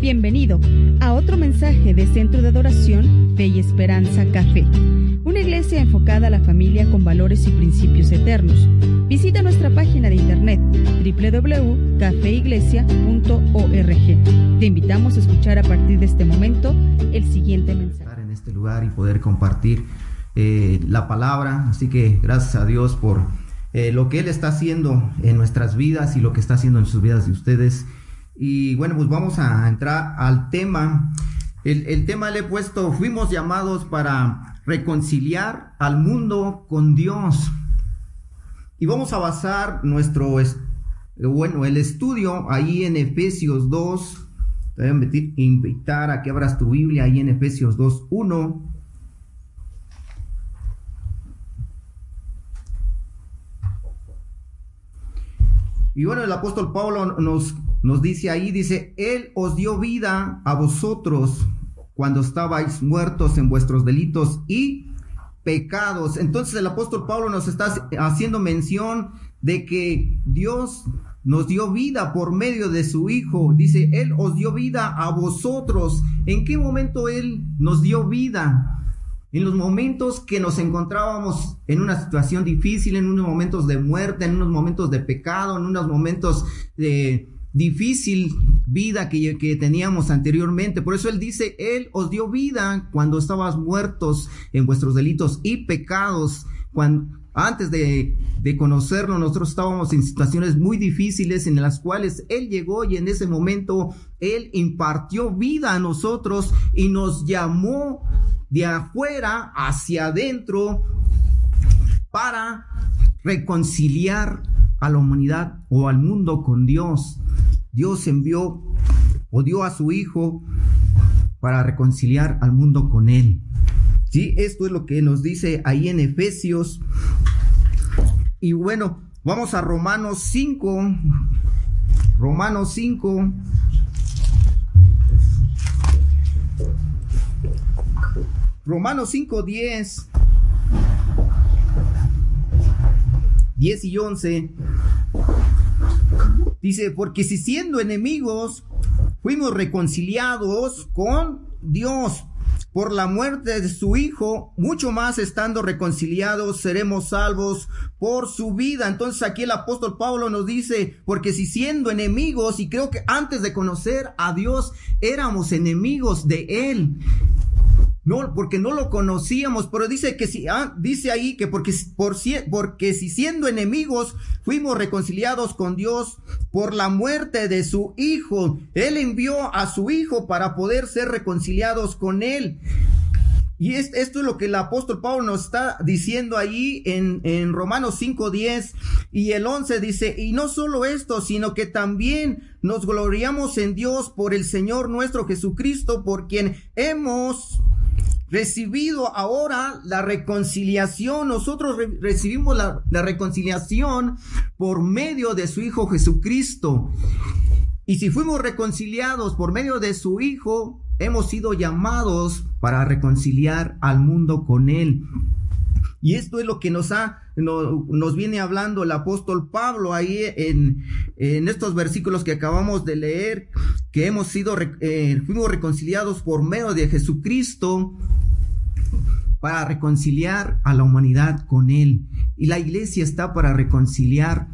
Bienvenido a otro mensaje de Centro de Adoración Fe y Esperanza Café, una iglesia enfocada a la familia con valores y principios eternos. Visita nuestra página de internet www.cafeiglesia.org. Te invitamos a escuchar a partir de este momento el siguiente mensaje. En este lugar y poder compartir eh, la palabra, así que gracias a Dios por eh, lo que Él está haciendo en nuestras vidas y lo que está haciendo en sus vidas de ustedes. Y bueno, pues vamos a entrar al tema. El, tema le he puesto, fuimos llamados para reconciliar al mundo con Dios. Y vamos a basar nuestro, bueno, el estudio ahí en Efesios 2. Te voy a invitar a que abras tu Biblia ahí en Efesios 2, 1. Y bueno, el apóstol Pablo nos, nos dice ahí, dice, Él os dio vida a vosotros cuando estabais muertos en vuestros delitos y pecados. Entonces el apóstol Pablo nos está haciendo mención de que Dios nos dio vida por medio de su Hijo. Dice, Él os dio vida a vosotros. ¿En qué momento Él nos dio vida? en los momentos que nos encontrábamos en una situación difícil, en unos momentos de muerte, en unos momentos de pecado, en unos momentos de difícil vida que, que teníamos anteriormente. Por eso Él dice, Él os dio vida cuando estabas muertos en vuestros delitos y pecados. Cuando, antes de, de, conocerlo, nosotros estábamos en situaciones muy difíciles en las cuales Él llegó y en ese momento Él impartió vida a nosotros y nos llamó de afuera hacia adentro para reconciliar a la humanidad o al mundo con Dios. Dios envió o dio a su Hijo para reconciliar al mundo con Él. Sí, esto es lo que nos dice ahí en Efesios. Y bueno, vamos a Romanos 5. Romanos 5. Romanos 5, 10, 10 y 11. Dice, porque si siendo enemigos fuimos reconciliados con Dios por la muerte de su Hijo, mucho más estando reconciliados seremos salvos por su vida. Entonces aquí el apóstol Pablo nos dice, porque si siendo enemigos, y creo que antes de conocer a Dios éramos enemigos de Él, no, porque no lo conocíamos, pero dice que si, ah, dice ahí que porque, por, porque si siendo enemigos fuimos reconciliados con Dios por la muerte de su Hijo, Él envió a su Hijo para poder ser reconciliados con Él. Y esto es lo que el apóstol Pablo nos está diciendo ahí en, en Romanos 5.10 y el 11 dice, y no solo esto, sino que también nos gloriamos en Dios por el Señor nuestro Jesucristo, por quien hemos recibido ahora la reconciliación. Nosotros recibimos la, reconciliación por medio de su Hijo Jesucristo. Y si fuimos reconciliados por medio de su Hijo, hemos sido llamados para reconciliar al mundo con Él. Y esto es lo que nos ha, nos viene hablando el apóstol Pablo ahí en, en estos versículos que acabamos de leer, que hemos sido, eh, fuimos reconciliados por medio de Jesucristo para reconciliar a la humanidad con Él. Y la iglesia está para reconciliar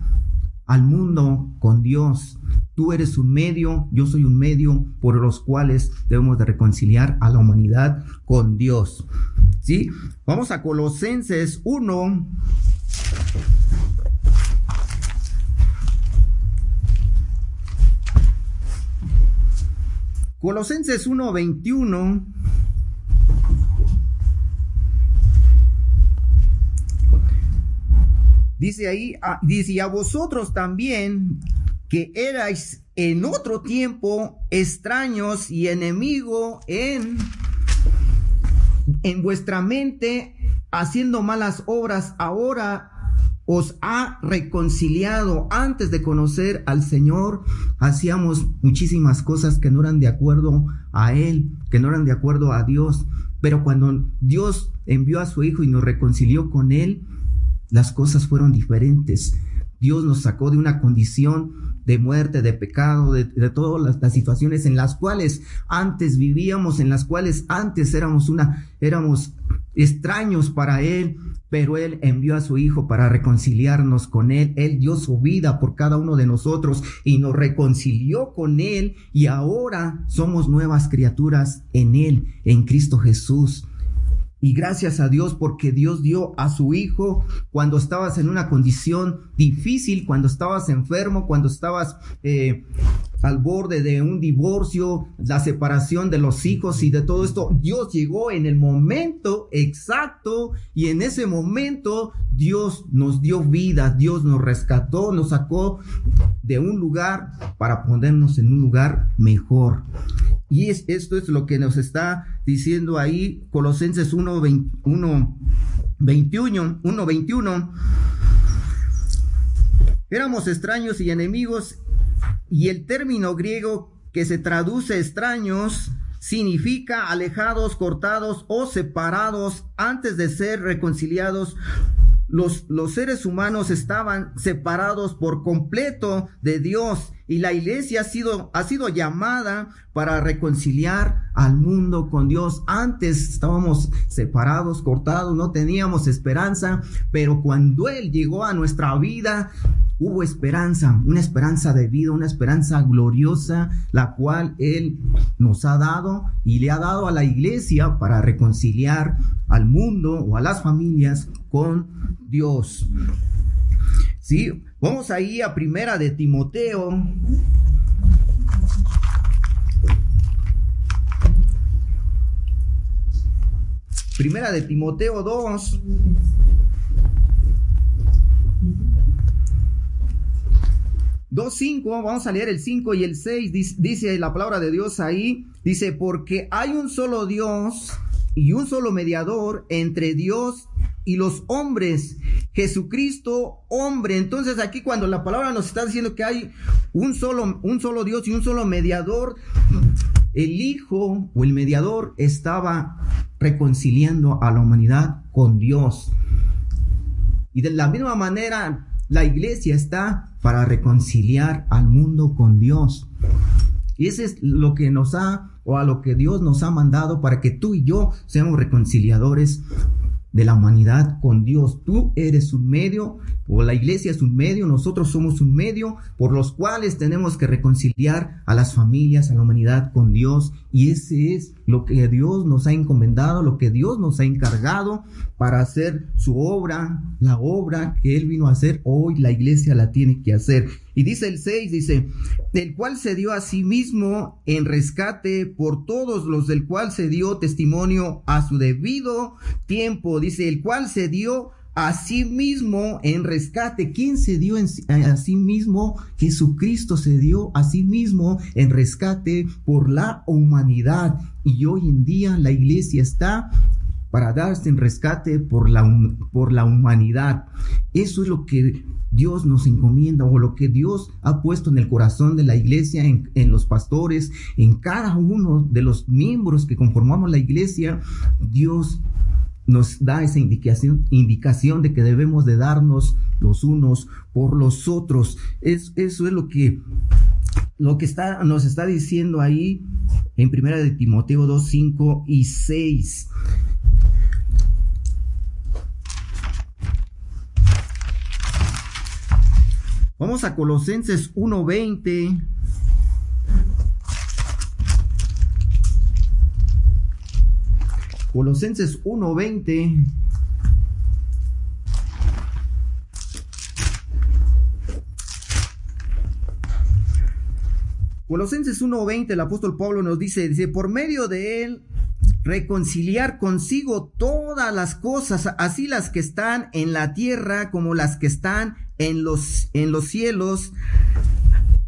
al mundo con Dios. Tú eres un medio, yo soy un medio por los cuales debemos de reconciliar a la humanidad con Dios. ¿Sí? Vamos a Colosenses 1. Colosenses 1:21 Dice ahí, ah, dice, a vosotros también que erais en otro tiempo extraños y enemigo en, en vuestra mente, haciendo malas obras, ahora os ha reconciliado. Antes de conocer al Señor, hacíamos muchísimas cosas que no eran de acuerdo a Él, que no eran de acuerdo a Dios. Pero cuando Dios envió a su Hijo y nos reconcilió con Él, las cosas fueron diferentes. Dios nos sacó de una condición de muerte, de pecado, de, todas las, las, situaciones en las cuales antes vivíamos, en las cuales antes éramos una, éramos extraños para Él, pero Él envió a su Hijo para reconciliarnos con Él. Él dio su vida por cada uno de nosotros y nos reconcilió con Él y ahora somos nuevas criaturas en Él, en Cristo Jesús. Y gracias a Dios porque Dios dio a su hijo cuando estabas en una condición difícil, cuando estabas enfermo, cuando estabas eh, al borde de un divorcio, la separación de los hijos y de todo esto. Dios llegó en el momento exacto y en ese momento Dios nos dio vida, Dios nos rescató, nos sacó de un lugar para ponernos en un lugar mejor. Y es, esto es lo que nos está diciendo ahí Colosenses 1, 21, 1, 21. Éramos extraños y enemigos y el término griego que se traduce extraños significa alejados, cortados o separados. Antes de ser reconciliados los, los, seres humanos estaban separados por completo de Dios y la iglesia ha sido, ha sido llamada para reconciliar al mundo con Dios. Antes estábamos separados, cortados, no teníamos esperanza, pero cuando Él llegó a nuestra vida, hubo esperanza, una esperanza de vida, una esperanza gloriosa, la cual Él nos ha dado y le ha dado a la iglesia para reconciliar al mundo o a las familias con Dios. Sí, vamos ahí a primera de Timoteo. Primera de Timoteo 2. 2.5, vamos a leer el 5 y el 6, dice, la palabra de Dios ahí, dice, porque hay un solo Dios y un solo mediador entre Dios y los hombres, Jesucristo hombre. Entonces aquí cuando la palabra nos está diciendo que hay un solo, un solo Dios y un solo mediador, el Hijo o el mediador estaba reconciliando a la humanidad con Dios. Y de la misma manera la iglesia está para reconciliar al mundo con Dios. Y ese es lo que nos ha, o a lo que Dios nos ha mandado para que tú y yo seamos reconciliadores de la humanidad con Dios. Tú eres un medio, o la iglesia es un medio, nosotros somos un medio por los cuales tenemos que reconciliar a las familias, a la humanidad con Dios. Y ese es lo que Dios nos ha encomendado, lo que Dios nos ha encargado para hacer su obra, la obra que Él vino a hacer, hoy la iglesia la tiene que hacer. Y dice el 6, dice, del cual se dio a sí mismo en rescate por todos los del cual se dio testimonio a su debido tiempo, dice, el cual se dio a sí mismo en rescate. ¿Quién se dio a sí mismo? Jesucristo se dio a sí mismo en rescate por la humanidad. Y hoy en día la iglesia está para darse en rescate por la, por la humanidad. Eso es lo que Dios nos encomienda o lo que Dios ha puesto en el corazón de la iglesia, en, en, los pastores, en cada uno de los miembros que conformamos la iglesia. Dios nos da esa indicación, indicación de que debemos de darnos los unos por los otros. Es, eso es lo que lo que está, nos está diciendo ahí en primera de Timoteo 2, 5 y 6. Vamos a Colosenses 1:20. Colosenses 1:20. Colosenses 1:20 el apóstol Pablo nos dice, dice, por medio de él reconciliar consigo todas las cosas, así las que están en la tierra como las que están en los, en los cielos,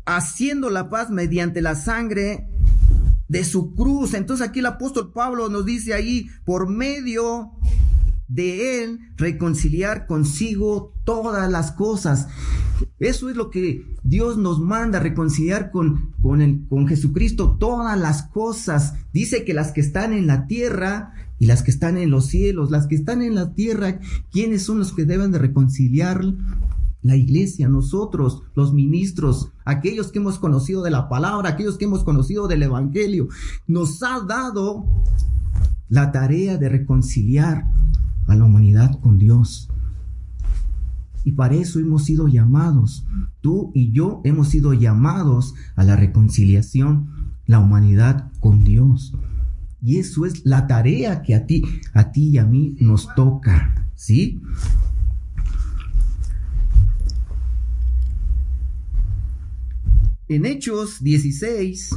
haciendo la paz mediante la sangre de su cruz. Entonces aquí el apóstol Pablo nos dice ahí, por medio de él, reconciliar consigo todas las cosas. Eso es lo que Dios nos manda, reconciliar con, con, el, con Jesucristo todas las cosas. Dice que las que están en la tierra y las que están en los cielos, las que están en la tierra, ¿quiénes son los que deben de reconciliar la iglesia, nosotros, los ministros, aquellos que hemos conocido de la palabra, aquellos que hemos conocido del Evangelio, nos ha dado la tarea de reconciliar a la humanidad con Dios. Y para eso hemos sido llamados. Tú y yo hemos sido llamados a la reconciliación, la humanidad con Dios. Y eso es la tarea que a ti, a ti y a mí nos toca, ¿sí? En Hechos 16,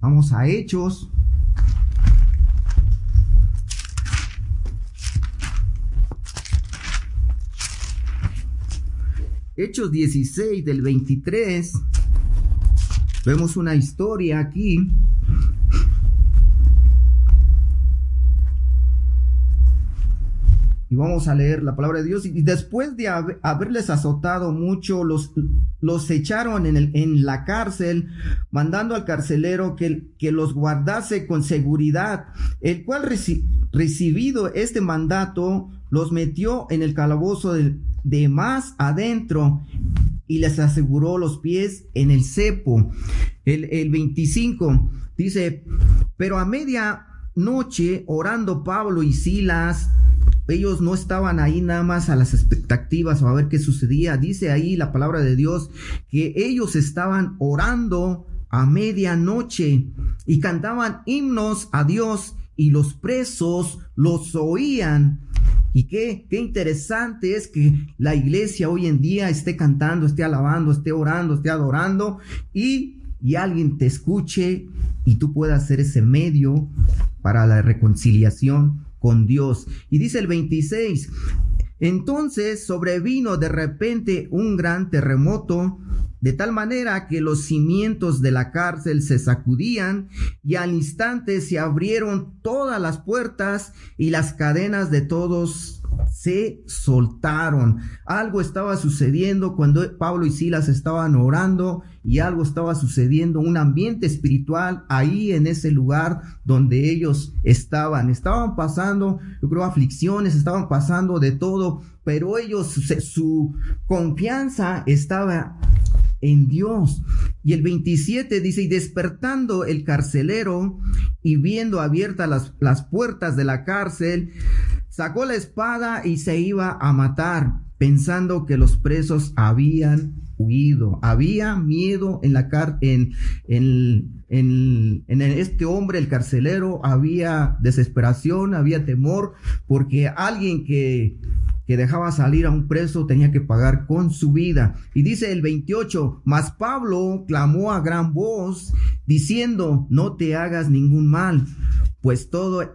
vamos a Hechos. Hechos 16 del 23, vemos una historia aquí Y vamos a leer la palabra de Dios. Y después de haberles azotado mucho, los, los echaron en, el, en la cárcel, mandando al carcelero que, que los guardase con seguridad, el cual recibido este mandato, los metió en el calabozo de, de más adentro y les aseguró los pies en el cepo. El, el 25 dice, pero a media noche orando Pablo y Silas, ellos no estaban ahí nada más a las expectativas o a ver qué sucedía. Dice ahí la palabra de Dios que ellos estaban orando a medianoche y cantaban himnos a Dios y los presos los oían. Y qué, qué interesante es que la iglesia hoy en día esté cantando, esté alabando, esté orando, esté adorando y, y alguien te escuche y tú puedas ser ese medio para la reconciliación con Dios. Y dice el 26, entonces sobrevino de repente un gran terremoto, de tal manera que los cimientos de la cárcel se sacudían y al instante se abrieron todas las puertas y las cadenas de todos se soltaron. Algo estaba sucediendo cuando Pablo y Silas estaban orando y algo estaba sucediendo, un ambiente espiritual ahí en ese lugar donde ellos estaban. Estaban pasando, yo creo, aflicciones, estaban pasando de todo, pero ellos, su confianza estaba en Dios. Y el 27 dice, y despertando el carcelero y viendo abiertas las, las puertas de la cárcel, sacó la espada y se iba a matar, pensando que los presos habían huido. Había miedo en la en, este hombre, el carcelero, había desesperación, había temor, porque alguien que que dejaba salir a un preso tenía que pagar con su vida. Y dice el 28, mas Pablo clamó a gran voz diciendo, no te hagas ningún mal, pues todo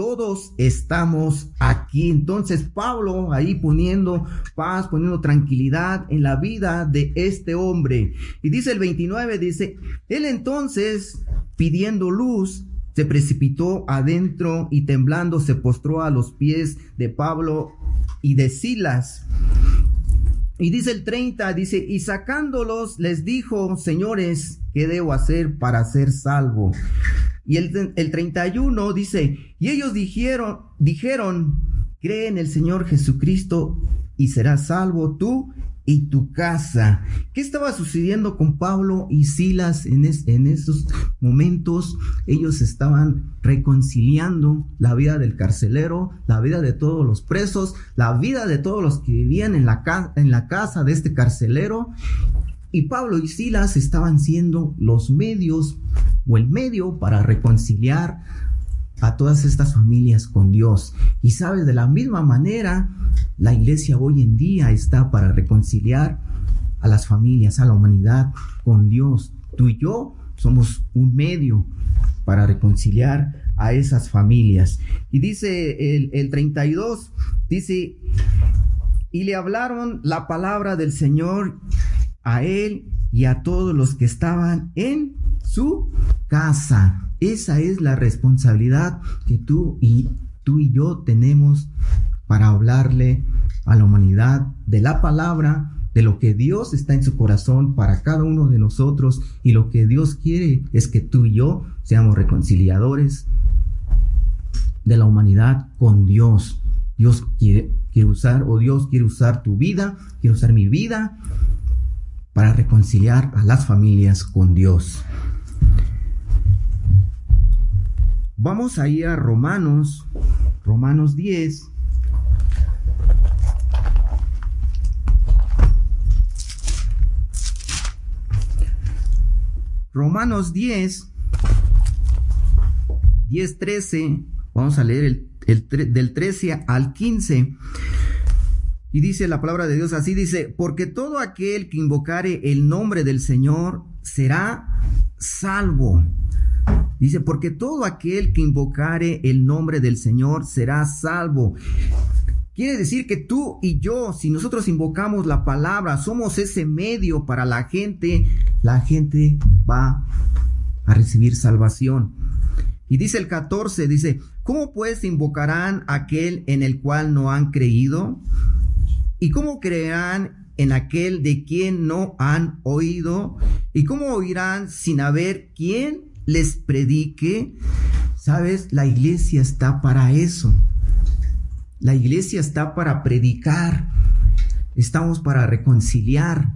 todos estamos aquí. Entonces Pablo ahí poniendo paz, poniendo tranquilidad en la vida de este hombre. Y dice el 29, dice, él entonces pidiendo luz, se precipitó adentro y temblando se postró a los pies de Pablo y de Silas. Y dice el 30, dice, y sacándolos les dijo, señores, ¿qué debo hacer para ser salvo? Y el, el 31 dice, y ellos dijeron, dijeron, cree en el Señor Jesucristo y serás salvo tú y tu casa. ¿Qué estaba sucediendo con Pablo y Silas en, en esos momentos? Ellos estaban reconciliando la vida del carcelero, la vida de todos los presos, la vida de todos los que vivían en la, en la casa de este carcelero. Y Pablo y Silas estaban siendo los medios o el medio para reconciliar a todas estas familias con Dios. Y sabes, de la misma manera, la iglesia hoy en día está para reconciliar a las familias, a la humanidad con Dios. Tú y yo somos un medio para reconciliar a esas familias. Y dice el, el 32, dice, y le hablaron la palabra del Señor a él y a todos los que estaban en su casa. Esa es la responsabilidad que tú y tú y yo tenemos para hablarle a la humanidad de la palabra, de lo que Dios está en su corazón para cada uno de nosotros y lo que Dios quiere es que tú y yo seamos reconciliadores de la humanidad con Dios. Dios quiere, quiere usar, o Dios quiere usar tu vida, quiere usar mi vida para reconciliar a las familias con Dios. Vamos a ir a Romanos, Romanos 10. Romanos 10, 10, 13, vamos a leer el, el, del 13 al 15. Y dice la palabra de Dios así, dice, porque todo aquel que invocare el nombre del Señor será salvo. Dice, porque todo aquel que invocare el nombre del Señor será salvo. Quiere decir que tú y yo, si nosotros invocamos la palabra, somos ese medio para la gente, la gente va a recibir salvación. Y dice el 14, dice, ¿cómo pues invocarán aquel en el cual no han creído? ¿Y cómo creerán en aquel de quien no han oído? ¿Y cómo oirán sin haber quien les predique? Sabes, la iglesia está para eso. La iglesia está para predicar. Estamos para reconciliar.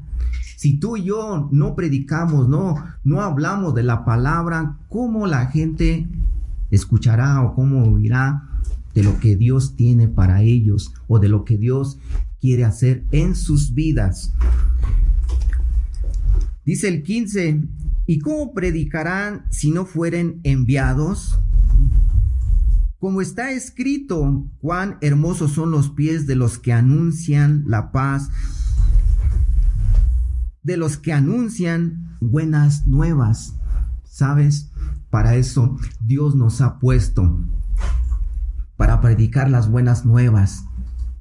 Si tú y yo no predicamos, no, no hablamos de la palabra, ¿cómo la gente escuchará o cómo oirá de lo que Dios tiene para ellos o de lo que Dios quiere hacer en sus vidas. Dice el 15, ¿y cómo predicarán si no fueren enviados? Como está escrito, cuán hermosos son los pies de los que anuncian la paz, de los que anuncian buenas nuevas. ¿Sabes? Para eso Dios nos ha puesto, para predicar las buenas nuevas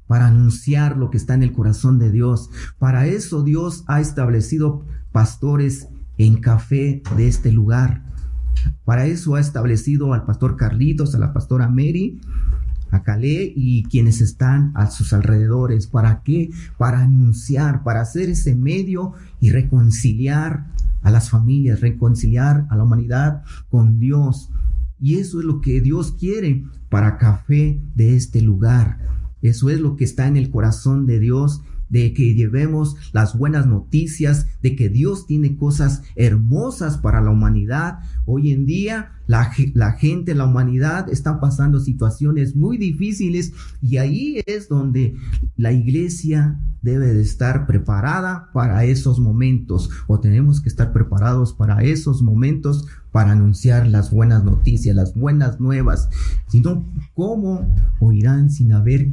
para anunciar lo que está en el corazón de Dios. Para eso Dios ha establecido pastores en café de este lugar. Para eso ha establecido al pastor Carlitos, a la pastora Mary, a Calé y quienes están a sus alrededores. ¿Para qué? Para anunciar, para hacer ese medio y reconciliar a las familias, reconciliar a la humanidad con Dios. Y eso es lo que Dios quiere para café de este lugar. Eso es lo que está en el corazón de Dios de que llevemos las buenas noticias, de que Dios tiene cosas hermosas para la humanidad. Hoy en día la, la, gente, la humanidad está pasando situaciones muy difíciles y ahí es donde la iglesia debe de estar preparada para esos momentos o tenemos que estar preparados para esos momentos para anunciar las buenas noticias, las buenas nuevas. Sino, ¿cómo oirán sin haber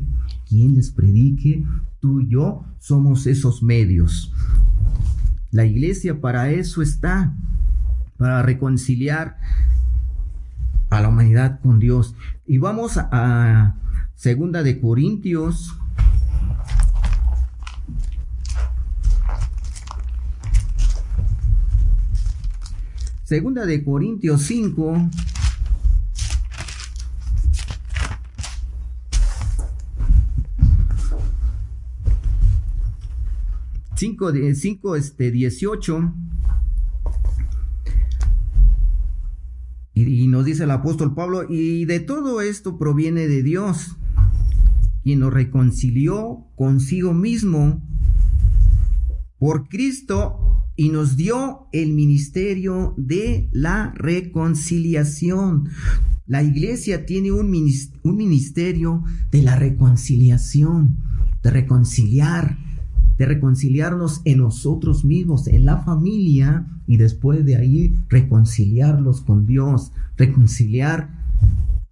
quien les predique? Tú y yo somos esos medios. La iglesia para eso está, para reconciliar a la humanidad con Dios. Y vamos a segunda de Corintios Segunda de Corintios 5. Cinco, cinco, este, dieciocho. Y, y nos dice el apóstol Pablo, y de todo esto proviene de Dios, quien nos reconcilió consigo mismo por Cristo y nos dio el ministerio de la reconciliación. La iglesia tiene un ministerio de la reconciliación, de reconciliar, de reconciliarnos en nosotros mismos, en la familia, y después de ahí reconciliarlos con Dios, reconciliar.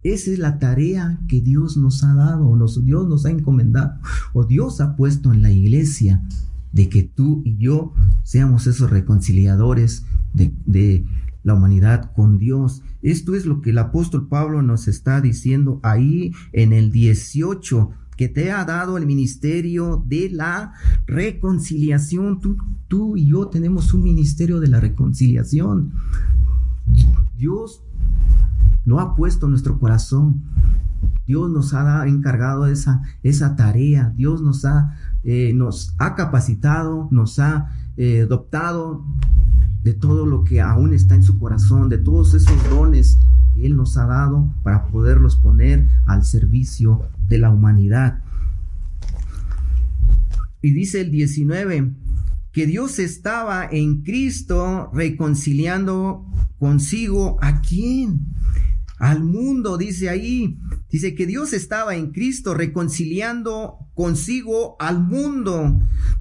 Esa es la tarea que Dios nos ha dado, Dios nos ha encomendado, o Dios ha puesto en la iglesia de que tú y yo seamos esos reconciliadores de, la humanidad con Dios. Esto es lo que el apóstol Pablo nos está diciendo ahí en el 18 que te ha dado el ministerio de la reconciliación. Tú, tú y yo tenemos un ministerio de la reconciliación. Dios lo ha puesto en nuestro corazón. Dios nos ha encargado esa, esa tarea. Dios nos ha eh, nos ha capacitado, nos ha eh, adoptado de todo lo que aún está en su corazón, de todos esos dones que Él nos ha dado para poderlos poner al servicio de la humanidad. Y dice el 19, que Dios estaba en Cristo reconciliando consigo a quién? Al mundo, dice ahí. Dice que Dios estaba en Cristo reconciliando consigo al mundo.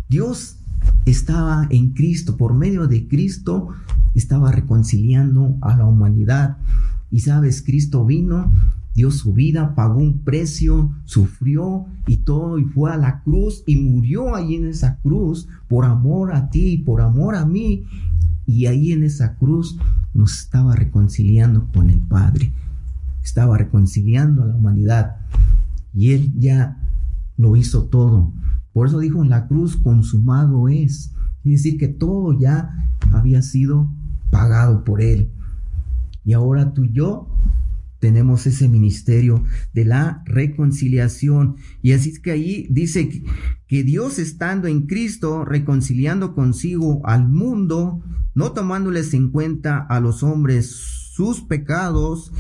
Dios estaba en Cristo, por medio de Cristo estaba reconciliando a la humanidad. Y sabes, Cristo vino dio su vida, pagó un precio, sufrió y todo, y fue a la cruz y murió ahí en esa cruz por amor a ti, por amor a mí. Y ahí en esa cruz nos estaba reconciliando con el Padre, estaba reconciliando a la humanidad. Y Él ya lo hizo todo. Por eso dijo en la cruz, consumado es. Es decir, que todo ya había sido pagado por Él. Y ahora tú y yo tenemos ese ministerio de la reconciliación. Y así es que ahí dice que, Dios estando en Cristo, reconciliando consigo al mundo, no tomándoles en cuenta a los hombres sus pecados,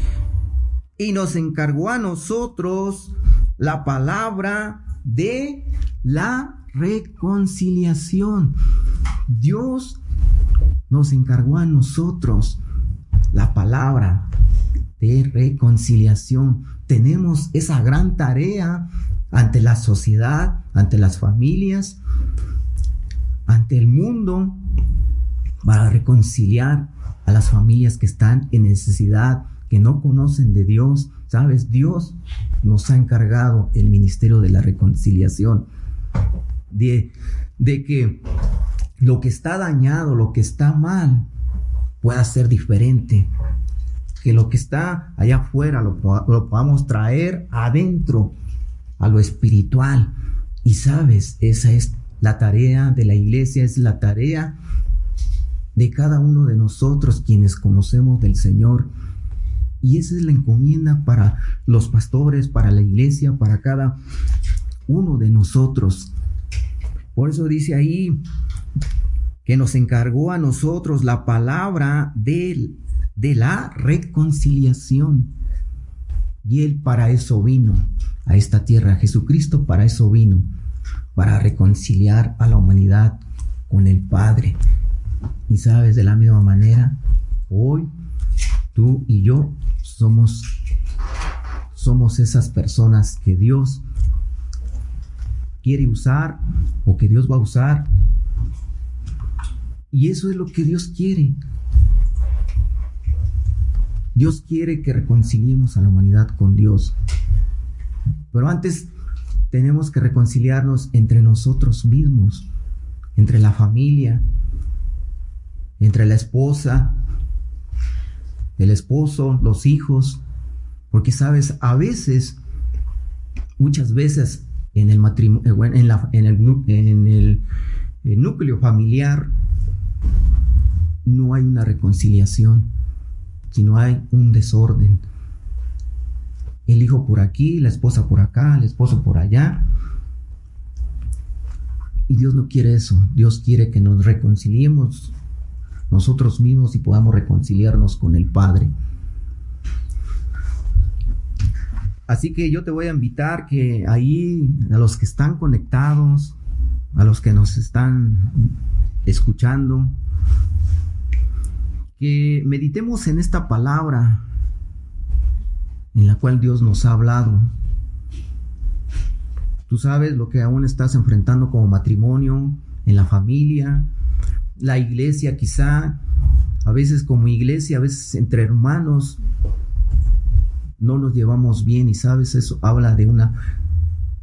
y nos encargó a nosotros la palabra de la reconciliación. Dios nos encargó a nosotros la palabra de reconciliación. Tenemos esa gran tarea ante la sociedad, ante las familias, ante el mundo, para reconciliar a las familias que están en necesidad, que no conocen de Dios. Sabes, Dios nos ha encargado el ministerio de la reconciliación, de, de que lo que está dañado, lo que está mal, pueda ser diferente, que lo que está allá afuera lo, podamos traer adentro, a lo espiritual. Y sabes, esa es la tarea de la iglesia, es la tarea de cada uno de nosotros quienes conocemos del Señor. Y esa es la encomienda para los pastores, para la iglesia, para cada uno de nosotros. Por eso dice ahí que nos encargó a nosotros la palabra del de la reconciliación. Y Él para eso vino a esta tierra. Jesucristo para eso vino, para reconciliar a la humanidad con el Padre. Y sabes, de la misma manera, hoy tú y yo somos, somos esas personas que Dios quiere usar o que Dios va a usar. Y eso es lo que Dios quiere, Dios quiere que reconciliemos a la humanidad con Dios. Pero antes tenemos que reconciliarnos entre nosotros mismos, entre la familia, entre la esposa, el esposo, los hijos, porque sabes, a veces, muchas veces en el matrimonio, eh, en, en, el, en el núcleo familiar no hay una reconciliación si no hay un desorden. El hijo por aquí, la esposa por acá, el esposo por allá. Y Dios no quiere eso. Dios quiere que nos reconciliemos nosotros mismos y podamos reconciliarnos con el Padre. Así que yo te voy a invitar que ahí, a los que están conectados, a los que nos están escuchando, que meditemos en esta palabra en la cual Dios nos ha hablado. Tú sabes lo que aún estás enfrentando como matrimonio, en la familia, la iglesia quizá, a veces como iglesia, a veces entre hermanos, no nos llevamos bien y sabes, eso habla de una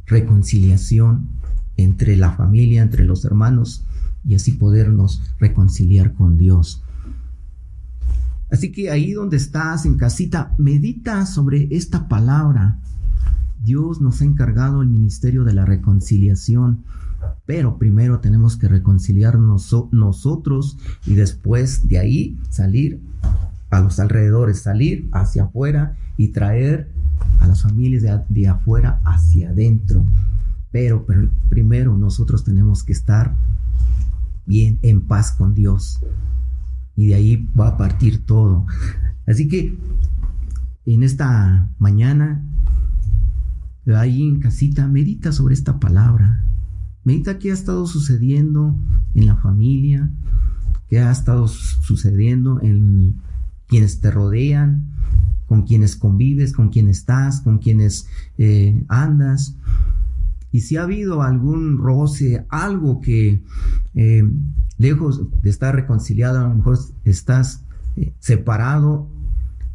reconciliación entre la familia, entre los hermanos y así podernos reconciliar con Dios. Así que ahí donde estás, en casita, medita sobre esta palabra. Dios nos ha encargado el ministerio de la reconciliación, pero primero tenemos que reconciliarnos nosotros y después de ahí salir a los alrededores, salir hacia afuera y traer a las familias de, de afuera hacia adentro. Pero, pero primero nosotros tenemos que estar bien en paz con Dios y de ahí va a partir todo. Así que en esta mañana ahí en casita, medita sobre esta palabra. Medita qué ha estado sucediendo en la familia, qué ha estado sucediendo en quienes te rodean, con quienes convives, con quienes estás, con quienes eh, andas. Y si ha habido algún roce, algo que eh, lejos de estar reconciliado, a lo mejor estás eh, separado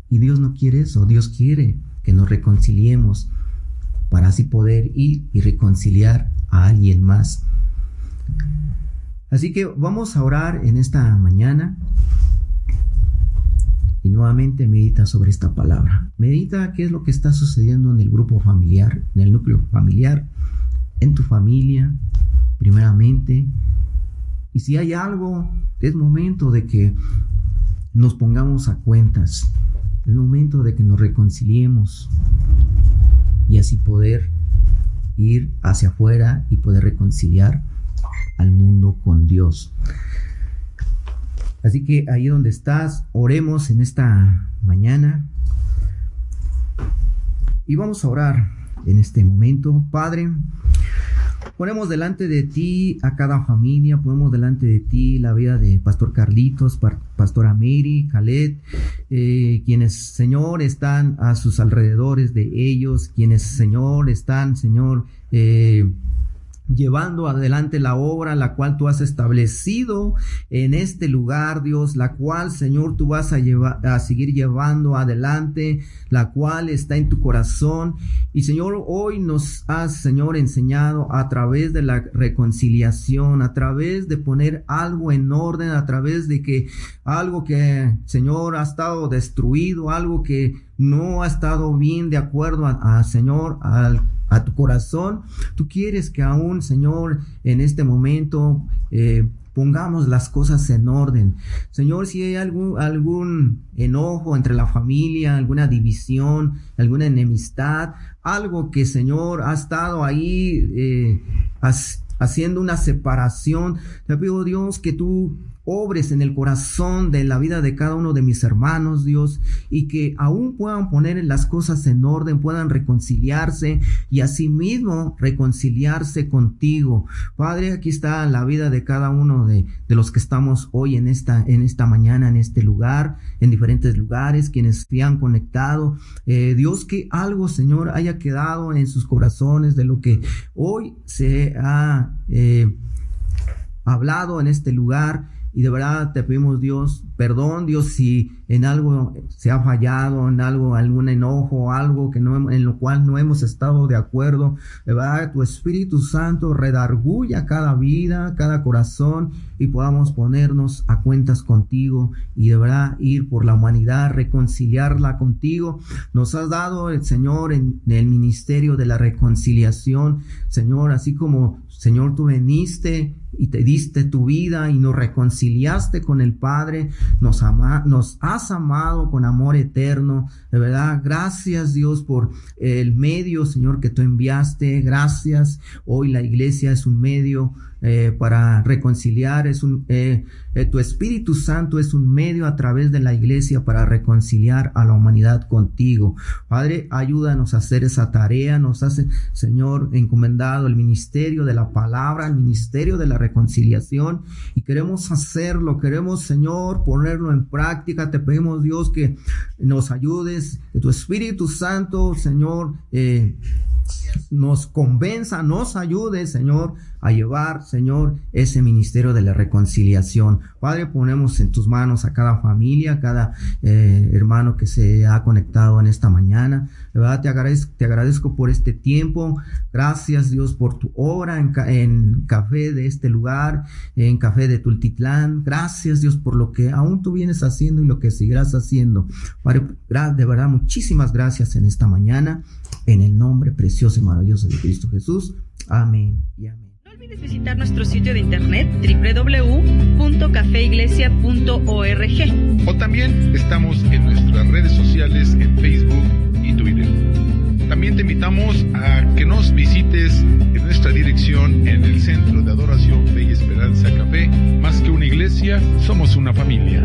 y Dios no quiere eso, Dios quiere que nos reconciliemos para así poder ir y reconciliar a alguien más. Así que vamos a orar en esta mañana y nuevamente medita sobre esta palabra. Medita qué es lo que está sucediendo en el grupo familiar, en el núcleo familiar, en tu familia, primeramente. Y si hay algo, es momento de que nos pongamos a cuentas. Es momento de que nos reconciliemos y así poder ir hacia afuera y poder reconciliar al mundo con Dios. Así que ahí donde estás, oremos en esta mañana y vamos a orar en este momento. Padre, Ponemos delante de ti a cada familia, ponemos delante de ti la vida de Pastor Carlitos, Pastora Mary, Khaled, eh, quienes, Señor, están a sus alrededores de ellos, quienes, Señor, están, Señor, eh, llevando adelante la obra la cual tú has establecido en este lugar, Dios, la cual, Señor, tú vas a, llevar, a seguir llevando adelante, la cual está en tu corazón. Y, Señor, hoy nos has, Señor, enseñado a través de la reconciliación, a través de poner algo en orden, a través de que algo que, Señor, ha estado destruido, algo que no ha estado bien de acuerdo a, Señor, al a tu corazón. Tú quieres que aún, Señor, en este momento eh, pongamos las cosas en orden. Señor, si hay algún, algún enojo entre la familia, alguna división, alguna enemistad, algo que, Señor, ha estado ahí eh, haciendo una separación, te pido, Dios, que tú obres en el corazón de la vida de cada uno de mis hermanos, Dios, y que aún puedan poner las cosas en orden, puedan reconciliarse y asimismo reconciliarse contigo. Padre, aquí está la vida de cada uno de, los que estamos hoy en esta, en esta mañana, en este lugar, en diferentes lugares, quienes se han conectado. Eh, Dios, que algo, Señor, haya quedado en sus corazones de lo que hoy se ha eh, hablado en este lugar y de verdad te pedimos Dios, perdón Dios si en algo se ha fallado, en algo, algún enojo, algo que no, en lo cual no hemos estado de acuerdo. De verdad tu Espíritu Santo redarguya cada vida, cada corazón y podamos ponernos a cuentas contigo y de verdad ir por la humanidad, reconciliarla contigo. Nos has dado el Señor en, el ministerio de la reconciliación, Señor, así como Señor tú veniste y te diste tu vida y nos reconciliaste con el Padre, nos, ama, nos has amado con amor eterno. De verdad, gracias Dios por el medio, Señor, que tú enviaste. Gracias. Hoy la iglesia es un medio eh, para reconciliar, es un, eh, eh, tu Espíritu Santo es un medio a través de la iglesia para reconciliar a la humanidad contigo. Padre, ayúdanos a hacer esa tarea, nos hace, Señor, encomendado el ministerio de la palabra, el ministerio de la reconciliación y queremos hacerlo, queremos, Señor, ponerlo en práctica. Te pedimos, Dios, que nos ayudes, tu Espíritu Santo, Señor, nos convenza, nos ayude, Señor, a llevar, Señor, ese ministerio de la reconciliación. Padre, ponemos en tus manos a cada familia, a cada eh, hermano que se ha conectado en esta mañana. De verdad, te agradezco, te agradezco por este tiempo. Gracias, Dios, por tu obra en, en café de este lugar, en café de Tultitlán. Gracias, Dios, por lo que aún tú vienes haciendo y lo que seguirás haciendo. Padre, de verdad, muchísimas gracias en esta mañana. En el nombre precioso y maravilloso de Cristo Jesús. Amén y amén. No olvides visitar nuestro sitio de internet www.cafeiglesia.org. O también estamos en nuestras redes sociales en Facebook y Twitter. También te invitamos a que nos visites en nuestra dirección en el Centro de Adoración Fe y Esperanza Café. Más que una iglesia, somos una familia.